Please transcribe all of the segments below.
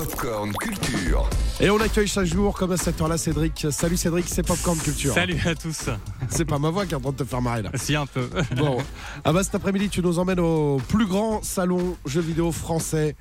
Popcorn Culture. Et on accueille chaque jour, comme à cette heure-là, Cédric. Salut Cédric, c'est Popcorn Culture. Salut à tous. C'est pas ma voix qui est en train de te faire marrer là. Si un peu. Bon, ah bah cet après-midi, tu nous emmènes au plus grand salon jeux vidéo français.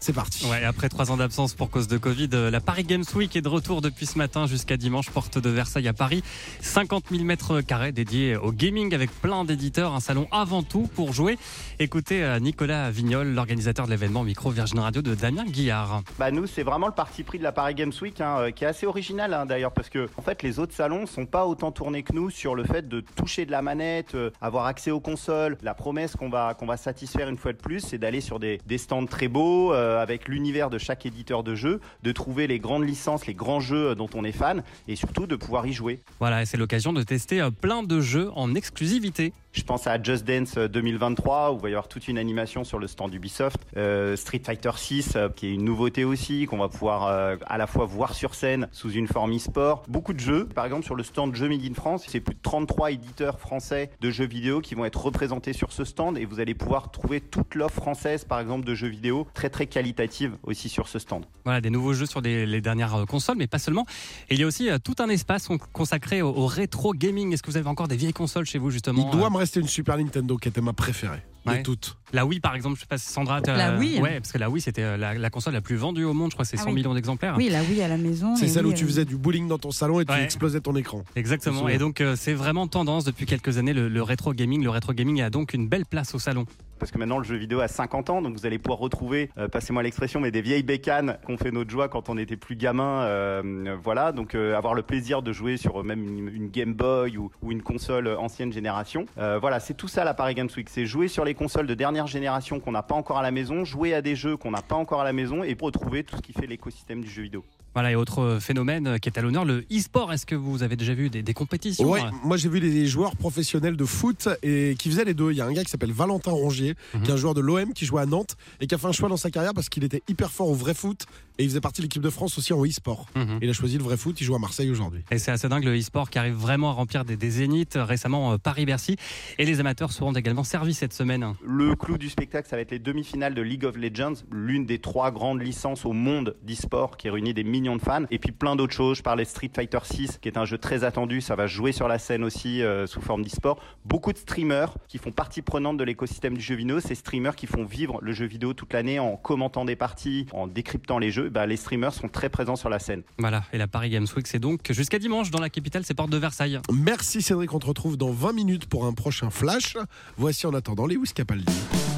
C'est parti. Ouais, après trois ans d'absence pour cause de Covid, euh, la Paris Games Week est de retour depuis ce matin jusqu'à dimanche, porte de Versailles à Paris. 50 000 mètres carrés dédiés au gaming avec plein d'éditeurs, un salon avant tout pour jouer. Écoutez euh, Nicolas Vignol, l'organisateur de l'événement micro Virgin Radio de Damien Guillard. Bah nous, c'est vraiment le parti pris de la Paris Games Week, hein, euh, qui est assez original hein, d'ailleurs, parce que en fait, les autres salons sont pas autant tournés que nous sur le fait de toucher de la manette, euh, avoir accès aux consoles. La promesse qu'on va qu'on va satisfaire une fois de plus, c'est d'aller sur des, des stands très beaux, euh, avec l'univers de chaque éditeur de jeu, de trouver les grandes licences, les grands jeux dont on est fan, et surtout de pouvoir y jouer. Voilà, et c'est l'occasion de tester euh, plein de jeux en exclusivité. Je pense à Just Dance 2023 où il va y avoir toute une animation sur le stand Ubisoft. Euh, Street Fighter 6 qui est une nouveauté aussi qu'on va pouvoir euh, à la fois voir sur scène sous une forme e-sport. Beaucoup de jeux. Par exemple sur le stand Jeux Made in France, c'est plus de 33 éditeurs français de jeux vidéo qui vont être représentés sur ce stand et vous allez pouvoir trouver toute l'offre française par exemple de jeux vidéo très très qualitative aussi sur ce stand. Voilà, des nouveaux jeux sur des- les dernières euh, consoles, mais pas seulement. Et il y a aussi euh, tout un espace con- consacré au, au rétro gaming. Est-ce que vous avez encore des vieilles consoles chez vous justement Il doit Rester une Super Nintendo qui était ma préférée Ouais. de toutes. La Wii par exemple, je sais pas si Sandra. La Wii Ouais, parce que la Wii c'était euh, la, la console la plus vendue au monde, je crois c'est Ah 100 oui. millions d'exemplaires. Oui, la Wii à la maison. C'est celle oui, où tu euh, faisais du bowling dans ton salon et tu Ouais. explosais ton écran. Exactement. Et donc euh, c'est vraiment tendance depuis quelques années le, le rétro gaming. Le rétro gaming a donc une belle place au salon. Parce que maintenant le jeu vidéo a 50 ans, donc vous allez pouvoir retrouver, euh, passez-moi l'expression, mais des vieilles bécanes qu'on fait notre joie quand on était plus gamin. euh, euh, voilà, donc avoir le plaisir de jouer sur même une, Game Boy ou, une console ancienne génération. Voilà, c'est tout ça la Paris Games Week. C'est jouer sur les consoles de dernière génération qu'on n'a pas encore à la maison, jouer à des jeux qu'on n'a pas encore à la maison et retrouver tout ce qui fait l'écosystème du jeu vidéo. Voilà, et autre euh, phénomène euh, qui est à l'honneur, le e-sport. Est-ce que vous avez déjà vu des, des compétitions Ouais, euh, moi j'ai vu des joueurs professionnels de foot et qui faisaient les deux. Il y a un gars qui s'appelle Valentin Rongier, Mhm. qui est un joueur de l'OM qui jouait à Nantes et qui a fait un choix dans sa carrière parce qu'il était hyper fort au vrai foot et il faisait partie de l'équipe de France aussi en e-sport. mhm. Il a choisi le vrai foot, il joue à Marseille aujourd'hui. Et c'est assez dingue le e-sport qui arrive vraiment à remplir des, des zéniths. Récemment, Paris-Bercy. Et les amateurs seront également servis cette semaine. Le clou du spectacle, ça va être les demi-finales de League of Legends, l'une des trois grandes licences au monde d'e-sport qui réunit des millions de fans. Et puis plein d'autres choses. Je parlais de Street Fighter 6, qui est un jeu très attendu. Ça va jouer sur la scène aussi euh, sous forme d'e-sport. Beaucoup de streamers qui font partie prenante de l'écosystème du jeu vidéo. Ces streamers qui font vivre le jeu vidéo toute l'année en commentant des parties, en décryptant les jeux. Bah, les streamers sont très présents sur la scène. Voilà, et la Paris Games Week, c'est donc jusqu'à dimanche dans la capitale, c'est porte de Versailles. Merci Cédric, on te retrouve dans 20 minutes pour un prochain flash. Voici en attendant les Capaldi.